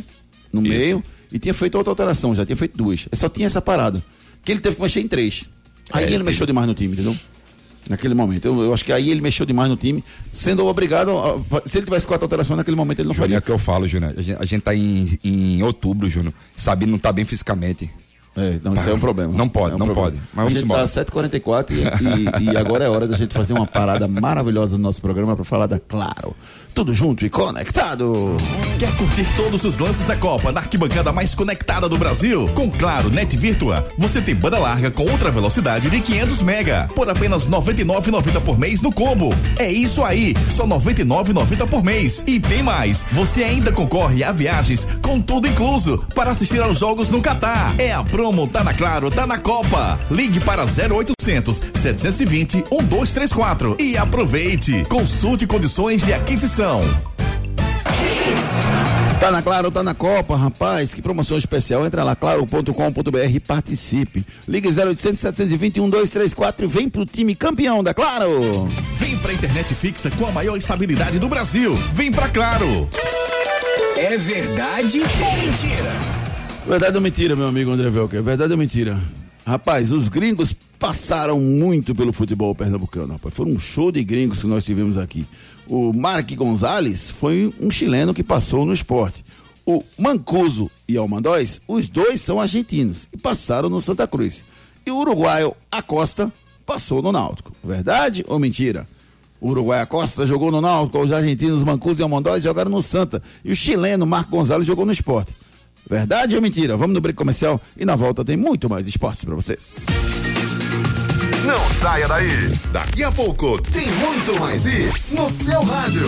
no Isso. meio e tinha feito outra alteração, já tinha feito duas. Ele só tinha essa parada. Que ele teve que mexer em três. Aí É, ele ele mexeu demais no time, entendeu? Naquele momento. Eu, eu acho que aí ele mexeu demais no time, sendo obrigado. a- se ele tivesse quatro alterações naquele momento, ele não Júnior, é faria. o que eu falo, Júnior. A gente, a gente tá em, em outubro, Júnior. Sabino não tá bem fisicamente. É, não, isso é um problema. Não pode, É um não problema. pode. Mas vamos a gente embora. tá 7h44 e, e, e agora é hora da gente fazer uma parada maravilhosa no nosso programa para falar da Claro. Tudo junto e conectado. Quer curtir todos os lances da Copa na arquibancada mais conectada do Brasil? Com Claro Net Virtua, você tem banda larga com ultra velocidade de 500 mega por apenas 99,90 por mês no combo. É isso aí, só 99,90 por mês. E tem mais, você ainda concorre a viagens com tudo incluso para assistir aos jogos no Catar. É a promo tá na Claro, tá na Copa. Ligue para 0800 720 1234 e aproveite. Consulte condições de aquisição. Tá na Claro, tá na Copa, rapaz. Que promoção especial. Entra lá, claro.com.br e participe. Ligue 0800 721 234 e vem pro time campeão da Claro. Vem pra internet fixa com a maior estabilidade do Brasil. Vem pra Claro. É verdade ou mentira? Verdade ou mentira, meu amigo André Velker? Verdade ou mentira? Rapaz, os gringos passaram muito pelo futebol pernambucano, rapaz. Foi um show de gringos que nós tivemos aqui. O Mark Gonzalez foi um chileno que passou no esporte. O Mancuso e Almandóis, os dois são argentinos e passaram no Santa Cruz. E o uruguaio Acosta passou no Náutico. Verdade ou mentira? O Uruguai Acosta jogou no Náutico, os argentinos Mancuso e Almandóis jogaram no Santa. E o chileno Marco Gonzalez jogou no esporte. Verdade ou mentira? Vamos no break comercial e na volta tem muito mais esportes para vocês. Não saia daí. Daqui a pouco tem muito mais isso no seu rádio.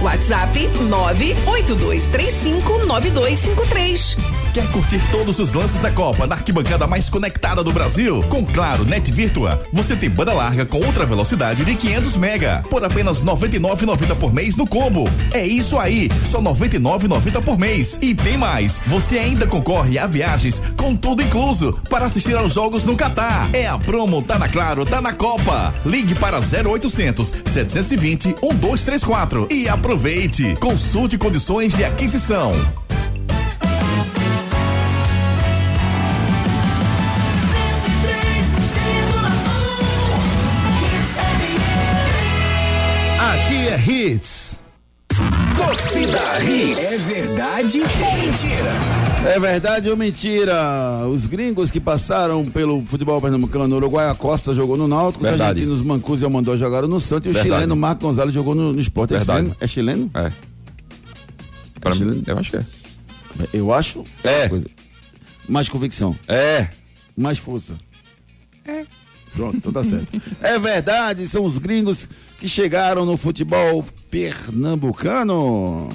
WhatsApp 982359253. Quer curtir todos os lances da Copa na arquibancada mais conectada do Brasil? Com Claro Net Virtua, você tem banda larga com ultra velocidade de 500 mega por apenas 99,90 por mês no combo. É isso aí, só 99,90 por mês. E tem mais, você ainda concorre a viagens com tudo incluso para assistir aos jogos no Catar. É a promo tá na Claro, tá na Copa. Ligue para 0800 720 1234 e aproveite. Consulte condições de aquisição. Aqui é Hits. Torcida Hits. É verdade ou mentira? É verdade ou mentira? Os gringos que passaram pelo futebol pernambucano no Uruguai, a Costa jogou no Náutico, os Verdade. argentinos Mancus e Almandó jogaram no Santos e o Verdade. chileno Marco Gonzalez jogou no, no esporte. É Verdade. chileno? É chileno? É. Pra chileno? mim, eu acho que é. Eu acho. É. Coisa. Mais convicção, É. mais força. É. Pronto, então tá certo. é verdade, são os gringos que chegaram no futebol pernambucano.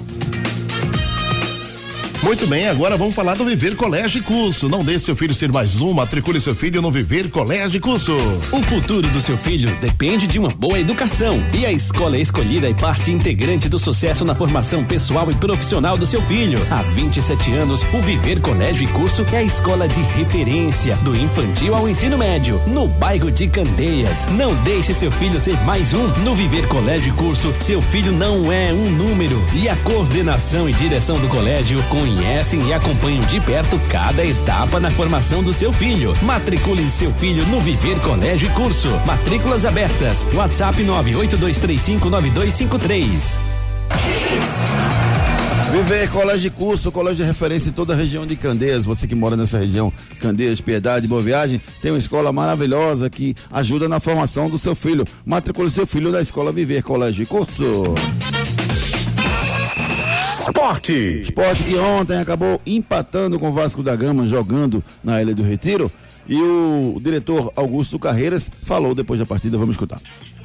Muito bem, agora vamos falar do Viver Colégio e Curso. Não deixe seu filho ser mais um, matricule seu filho no Viver Colégio e Curso. O futuro do seu filho depende de uma boa educação. E a escola escolhida é parte integrante do sucesso na formação pessoal e profissional do seu filho. Há 27 anos, o Viver Colégio e Curso é a escola de referência do infantil ao ensino médio, no bairro de Candeias. Não deixe seu filho ser mais um. No Viver Colégio e Curso, seu filho não é um número. E a coordenação e direção do colégio, com conhecem e acompanham de perto cada etapa na formação do seu filho. Matricule seu filho no Viver Colégio e Curso. Matrículas abertas. WhatsApp 982359253. Viver Colégio de Curso, colégio de referência em toda a região de Candeias. Você que mora nessa região, Candeias, Piedade, Boa Viagem, tem uma escola maravilhosa que ajuda na formação do seu filho. Matricule seu filho na escola Viver Colégio de Curso. Esporte. Esporte que ontem acabou empatando com o Vasco da Gama, jogando na Ilha do Retiro. E o diretor Augusto Carreiras falou depois da partida. Vamos escutar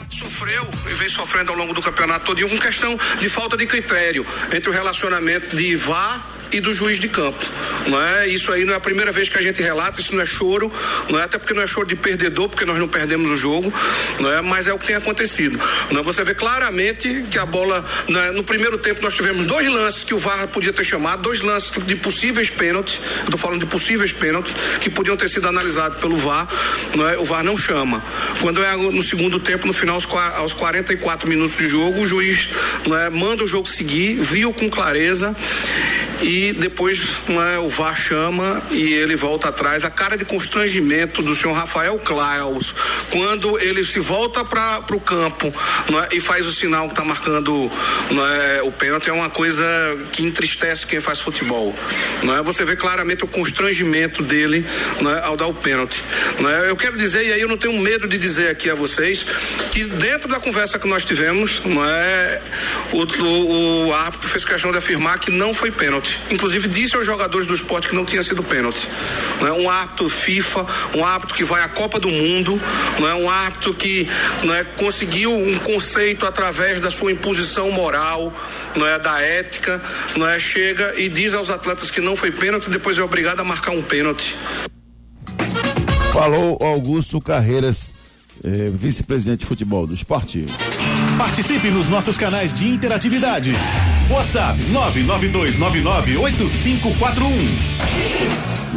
sofreu e vem sofrendo ao longo do campeonato todo com questão de falta de critério entre o relacionamento de VAR e do juiz de campo. Não é? Isso aí não é a primeira vez que a gente relata, isso não é choro, não é? até porque não é choro de perdedor, porque nós não perdemos o jogo, não é? mas é o que tem acontecido. Não é? Você vê claramente que a bola, é? no primeiro tempo nós tivemos dois lances que o VAR podia ter chamado, dois lances de possíveis pênaltis, estou falando de possíveis pênaltis, que podiam ter sido analisados pelo VAR, não é? o VAR não chama. Quando é no segundo tempo, no final, aos 44 minutos de jogo, o juiz não é? manda o jogo seguir, viu com clareza e depois né, o VAR chama e ele volta atrás. A cara de constrangimento do senhor Rafael Klaus, quando ele se volta para o campo né, e faz o sinal que está marcando né, o pênalti, é uma coisa que entristece quem faz futebol. Né? Você vê claramente o constrangimento dele né, ao dar o pênalti. Né? Eu quero dizer, e aí eu não tenho medo de dizer aqui a vocês, que dentro da conversa que nós tivemos, né, o, o, o árbitro fez questão de afirmar que não foi pênalti pênalti. Inclusive disse aos jogadores do esporte que não tinha sido pênalti. Não é um árbitro FIFA, um árbitro que vai à Copa do Mundo, não é um árbitro que não é, conseguiu um conceito através da sua imposição moral, não é da ética, não é chega e diz aos atletas que não foi pênalti, depois é obrigado a marcar um pênalti. Falou Augusto Carreiras, eh, vice-presidente de futebol do esporte. Participe nos nossos canais de interatividade. WhatsApp 992998541.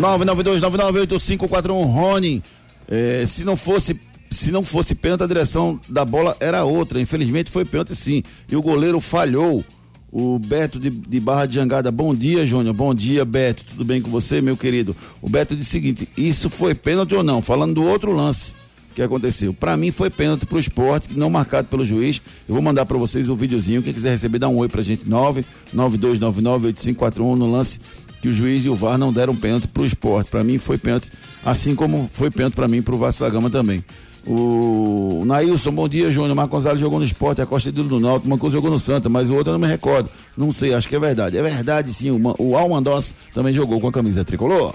992998541 Rony. É, se não fosse se não fosse pênalti, a direção da bola era outra. Infelizmente foi pênalti sim. E o goleiro falhou. O Beto de, de Barra de Jangada, bom dia, Júnior. Bom dia, Beto. Tudo bem com você, meu querido? O Beto disse o seguinte: isso foi pênalti ou não? Falando do outro lance que aconteceu. Para mim foi pênalti pro esporte, não marcado pelo juiz. Eu vou mandar para vocês o um videozinho. Quem quiser receber, dá um oi pra gente. 992998541 no lance que o juiz e o VAR não deram pênalti pro esporte. Para mim foi pênalti, assim como foi pênalti para mim pro Vasco da Gama também. O Nailson, bom dia, Júnior. Marcos Gonzalez jogou no esporte, a Costa do Náutico, coisa jogou no Santa, mas o outro eu não me recordo. Não sei, acho que é verdade. É verdade, sim. O, o Almandos também jogou com a camisa tricolor.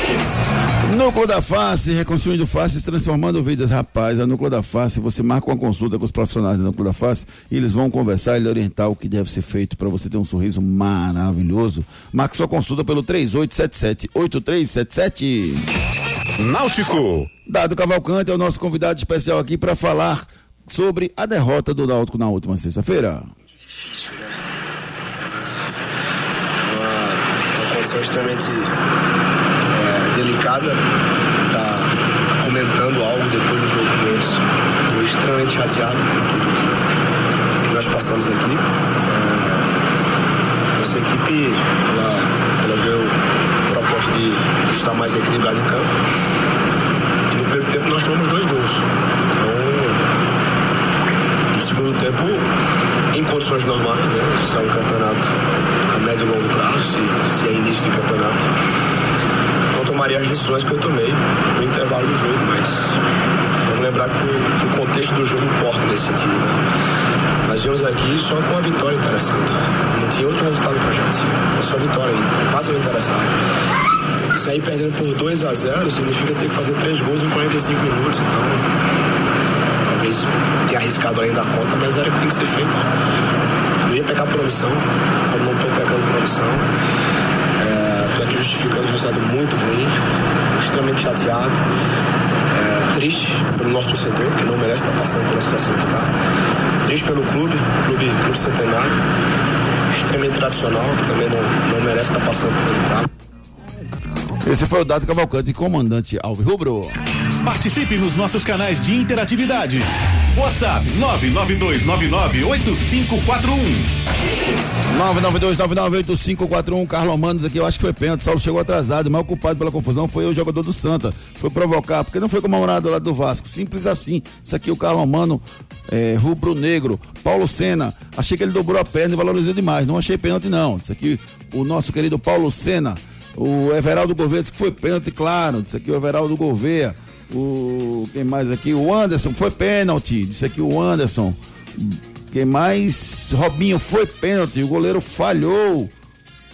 Núcleo da Face, reconstruindo faces, transformando vidas. Rapaz, a Núcleo da Face, você marca uma consulta com os profissionais da Núcleo da Face e eles vão conversar e lhe orientar o que deve ser feito para você ter um sorriso maravilhoso. Marque sua consulta pelo 3877-8377. Náutico. Dado Cavalcante é o nosso convidado especial aqui para falar sobre a derrota do Náutico na última sexta-feira. Difícil, né? Uma, uma condição extremamente delicada, tá, comentando algo depois do jogo com eles. Estou extremamente chateado com tudo que nós passamos aqui. É, essa equipe, ela, ela veio proposta de estar mais equilibrada em campo. E no primeiro tempo nós tomamos dois gols. Então, no segundo tempo, em condições normais, né? É um campeonato a médio e longo prazo, se, se é início de campeonato tomaria as decisões que eu tomei no intervalo do jogo, mas vamos lembrar que o, que o contexto do jogo importa nesse sentido. Né? Nós viemos aqui só com uma vitória interessante. Não tinha outro resultado pra gente. É só vitória aí. Quase interessante. Sair perdendo por 2 a 0 significa ter que fazer três gols em 45 minutos. Então, talvez tenha arriscado ainda a conta, mas era o que tem que ser feito. Eu ia pegar por omissão, como não estou pegando por omissão. Justificando um resultado muito ruim, extremamente chateado, é, triste pelo nosso torcedor, que não merece estar passando pela situação que está. Triste pelo clube, clube, clube centenário, extremamente tradicional, que também não, não merece estar passando por ele tá. Esse foi o Dado Cavalcante, comandante Alves Rubro. Participe nos nossos canais de interatividade. WhatsApp 992998541. 992998541, Carlos Manos aqui, eu acho que foi pênalti, Saulo chegou atrasado, maior culpado pela confusão foi o jogador do Santa, foi provocar, porque não foi comemorado lá do Vasco, simples assim, isso aqui o Carlos Mano, é, rubro negro, Paulo Sena, achei que ele dobrou a perna e valorizou demais, não achei pênalti não, isso aqui o nosso querido Paulo Sena, o Everaldo Gouveia disse que foi pênalti, claro, disse aqui o Everaldo Gouveia, o quem mais aqui? O Anderson foi pênalti. Disse aqui o Anderson. Quem mais? Robinho foi pênalti. O goleiro falhou.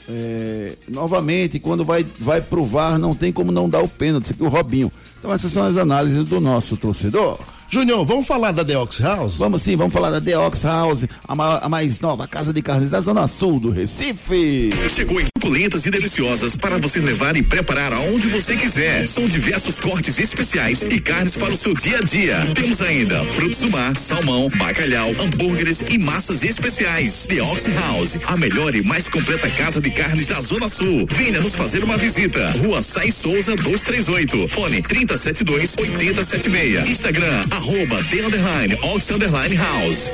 É, novamente, quando vai, vai provar, não tem como não dar o pênalti. Isso aqui o Robinho. Então, essas são as análises do nosso torcedor. Júnior, vamos falar da The Ox House? Vamos sim, vamos falar da The Ox House, a, ma a mais nova casa de carnes da Zona Sul do Recife. Chegou em suculentas e deliciosas para você levar e preparar aonde você quiser. São diversos cortes especiais e carnes para o seu dia a dia. Temos ainda frutos do mar, salmão, bacalhau, hambúrgueres e massas especiais. The Ox House, a melhor e mais completa casa de carnes da Zona Sul. Venha nos fazer uma visita. Rua Sai Souza 238. Fone 3072 8076. Instagram arroba The Underline Ox Underline House.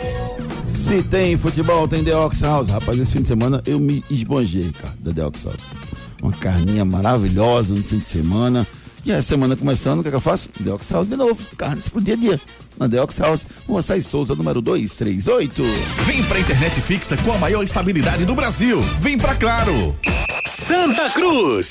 Se tem futebol, tem The Ox House. Rapaz, esse fim de semana eu me esbanjei, cara, da The Ox House. Uma carninha maravilhosa no fim de semana. E a semana começando, o que, é que eu faço? The Ox House de novo. Carnes pro dia a dia. Na The Ox House, Rua Sai Souza, número 238. Vem pra internet fixa com a maior estabilidade do Brasil. Vem pra Claro. Santa Cruz.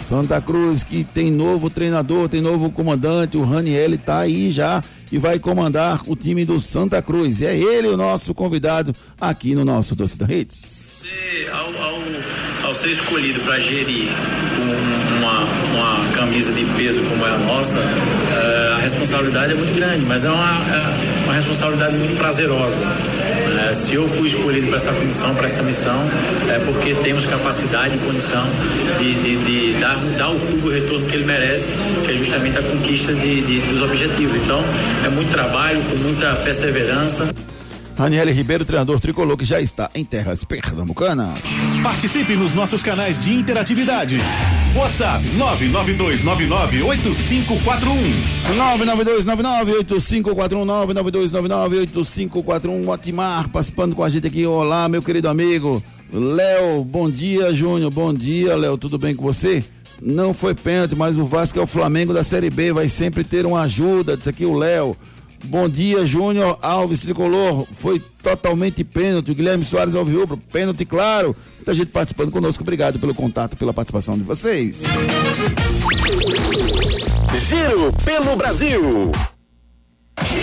Santa Cruz que tem novo treinador, tem novo comandante, o Raniel tá aí já e vai comandar o time do Santa Cruz. É ele o nosso convidado aqui no nosso Torcida Redes. Você, ao, ao, ao ser escolhido para gerir uma, uma camisa de peso como é a nossa, uh, a responsabilidade é muito grande, mas é uma, é uma responsabilidade muito prazerosa. Uh, se eu fui escolhido para essa comissão, para essa missão, é porque temos capacidade e condição de, de, de dar, dar ao clube o retorno que ele merece, que é justamente a conquista de, de, dos objetivos. Então, é muito trabalho, com muita perseverança. Raniel Ribeiro, treinador tricolor que já está em terras pernambucanas. Participe nos nossos canais de interatividade. WhatsApp 992998541. 992998541 Otimar participando com a gente aqui. Olá, meu querido amigo. Léo, bom dia, Júnior. Bom dia, Léo. Tudo bem com você? Não foi pênalti, mas o Vasco é o Flamengo da Série B, vai sempre ter uma ajuda. Disse aqui o Léo. Bom dia, Júnior Alves Tricolor. Foi totalmente pênalti. O Guilherme Soares Alvirrubro, pênalti, claro. Muita gente participando conosco. Obrigado pelo contato, pela participação de vocês. Giro pelo Brasil.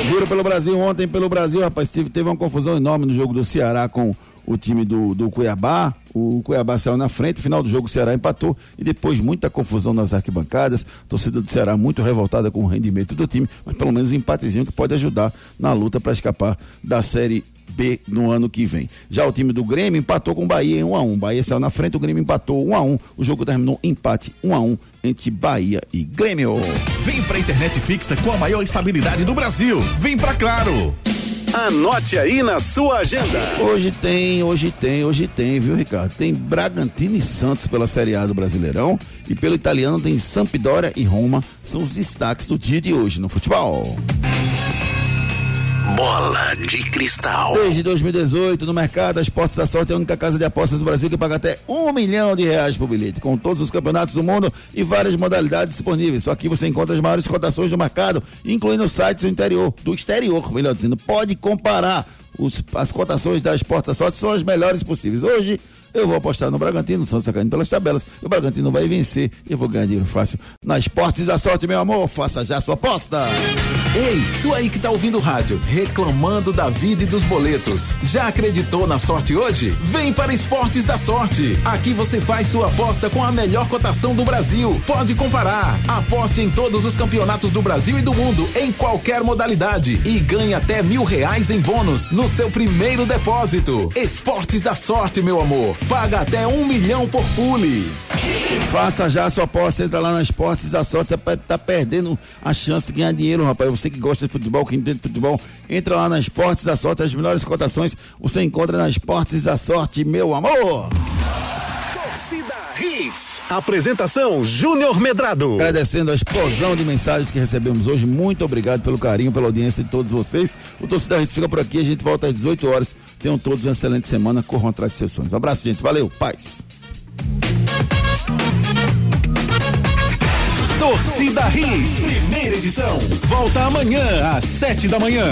Giro pelo Brasil. Ontem, pelo Brasil, rapaz, teve, teve uma confusão enorme no jogo do Ceará com o time do, do Cuiabá. O Cuiabá saiu na frente, final do jogo o Ceará empatou e depois muita confusão nas arquibancadas. Torcida do Ceará muito revoltada com o rendimento do time, mas pelo menos um empatezinho que pode ajudar na luta para escapar da Série B no ano que vem. Já o time do Grêmio empatou com o Bahia em 1 a 1. Bahia saiu na frente, o Grêmio empatou 1 a 1. O jogo terminou empate 1 a 1 entre Bahia e Grêmio. Vem pra internet fixa com a maior estabilidade do Brasil. Vem pra Claro. Anote aí na sua agenda. Hoje tem, hoje tem, hoje tem, viu, Ricardo? Tem Bragantino e Santos pela Série A do Brasileirão e pelo italiano tem Sampdoria e Roma. São os destaques do dia de hoje no futebol. Bola de cristal. Desde 2018, no mercado, a Esportes da Sorte é a única casa de apostas do Brasil que paga até um milhão de reais por bilhete, com todos os campeonatos do mundo e várias modalidades disponíveis. Só aqui você encontra as maiores cotações do mercado, incluindo sites do interior, do exterior, melhor dizendo. Pode comparar. Os, as cotações da Esportes da Sorte são as melhores possíveis. Hoje, Eu vou apostar no Bragantino, o Santos está caindo pelas tabelas. O Bragantino vai vencer e eu vou ganhar dinheiro fácil. Na Esportes da Sorte, meu amor, faça já sua aposta. Ei, tu aí que tá ouvindo o rádio, reclamando da vida e dos boletos. Já acreditou na sorte hoje? Vem para Esportes da Sorte. Aqui você faz sua aposta com a melhor cotação do Brasil. Pode comparar. Aposte em todos os campeonatos do Brasil e do mundo, em qualquer modalidade. E ganhe até mil reais em bônus no seu primeiro depósito. Esportes da Sorte, meu amor. Paga até um milhão por pule. Faça já a sua aposta, entra lá na Esportes da Sorte, você estar perdendo a chance de ganhar dinheiro, rapaz. Você que gosta de futebol, que entende de futebol, entra lá na Esportes da Sorte, as melhores cotações você encontra na Esportes da Sorte, meu amor. Apresentação Júnior Medrado. Agradecendo a explosão de mensagens que recebemos hoje. Muito obrigado pelo carinho, pela audiência de todos vocês. O Torcida Hits fica por aqui. A gente volta às 18 horas. Tenham todos uma excelente semana. Corram atrás de seus sonhos. Abraço, gente. Valeu. Paz. Torcida Hits, primeira edição. Volta amanhã às sete da manhã.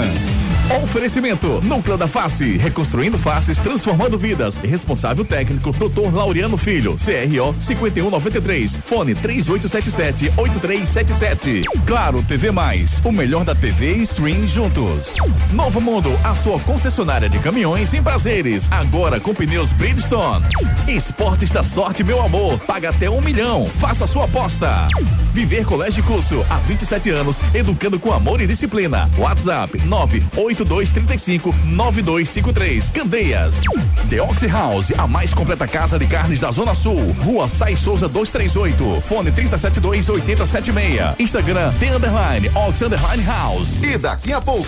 Oferecimento Núcleo da Face, reconstruindo faces, transformando vidas. Responsável técnico Dr. Laureano Filho, CRO 5193, fone 3877-8377. Claro TV Mais, o melhor da TV e stream juntos. Novo Mundo, a sua concessionária de caminhões em prazeres, agora com pneus Bridgestone. Esportes da Sorte, meu amor, paga até um milhão, faça sua aposta. Viver Colégio Curso, há 27 anos, educando com amor e disciplina. WhatsApp 98 8235 9253. Candeias. The Oxy House, a mais completa casa de carnes da Zona Sul. Rua Sai Souza 238. Fone 372 8076. Instagram The Underline Ox Underline House. E daqui a pouco